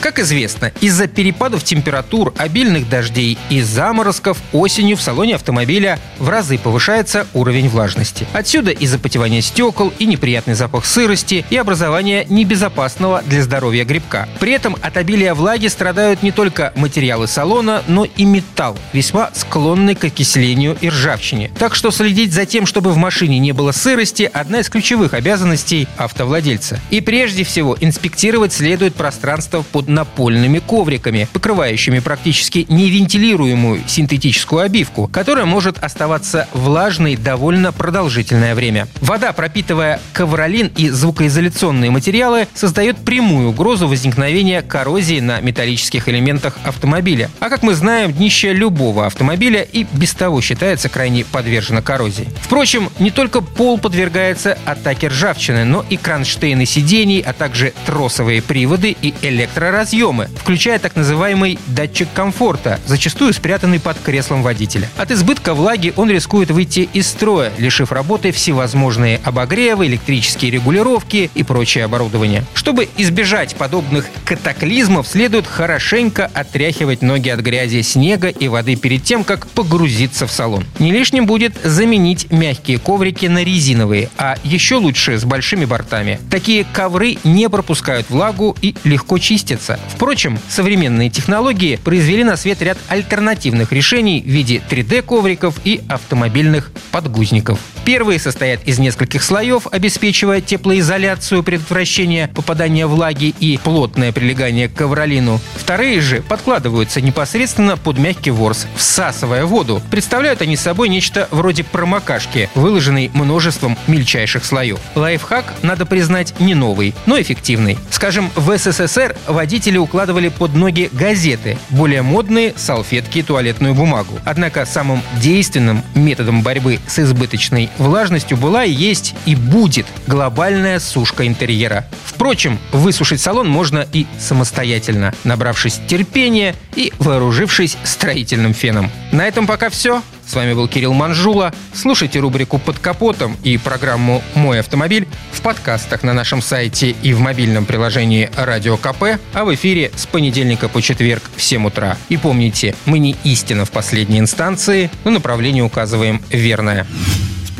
Как известно, из-за перепадов температур, обильных дождей и заморозков осенью в салоне автомобиля в разы повышается уровень влажности. Отсюда и запотевание стекол, и неприятный запах сырости, и образование небезопасного для здоровья грибка. При этом от обилия влаги страдают не только материалы салона, но и металл, весьма склонный к окислению и ржавчине. Так что следить за тем, чтобы в машине не было сырости – одна из ключевых обязанностей автовладельца. И прежде всего инспектировать следует пространство под напольными ковриками, покрывающими практически невентилируемую синтетическую обивку, которая может оставаться влажной довольно продолжительное время. Вода, пропитывая ковролин и звукоизоляционные материалы, создает прямую угрозу возникновения коррозии на металлических элементах автомобиля. А как мы знаем, днище любого автомобиля и без того считается крайне подвержено коррозии. Впрочем, не только пол подвергается атаке ржавчины, но и кронштейны сидений, а также тросовые приводы и электроразъемы разъемы, включая так называемый датчик комфорта, зачастую спрятанный под креслом водителя. От избытка влаги он рискует выйти из строя, лишив работы всевозможные обогревы, электрические регулировки и прочее оборудование. Чтобы избежать подобных катаклизмов, следует хорошенько отряхивать ноги от грязи, снега и воды перед тем, как погрузиться в салон. Не лишним будет заменить мягкие коврики на резиновые, а еще лучше с большими бортами. Такие ковры не пропускают влагу и легко чистятся меняться. Впрочем, современные технологии произвели на свет ряд альтернативных решений в виде 3D-ковриков и автомобильных подгузников. Первые состоят из нескольких слоев, обеспечивая теплоизоляцию, предотвращение попадания влаги и плотное прилегание к ковролину. Вторые же подкладываются непосредственно под мягкий ворс, всасывая воду. Представляют они собой нечто вроде промокашки, выложенной множеством мельчайших слоев. Лайфхак, надо признать, не новый, но эффективный. Скажем, в СССР водители укладывали под ноги газеты, более модные – салфетки и туалетную бумагу. Однако самым действенным методом борьбы с избыточной влажностью была есть и будет глобальная сушка интерьера. Впрочем, высушить салон можно и самостоятельно, набравшись терпения и вооружившись строительным феном. На этом пока все. С вами был Кирилл Манжула. Слушайте рубрику «Под капотом» и программу «Мой автомобиль» в подкастах на нашем сайте и в мобильном приложении «Радио КП», а в эфире с понедельника по четверг в 7 утра. И помните, мы не истина в последней инстанции, но направление указываем верное.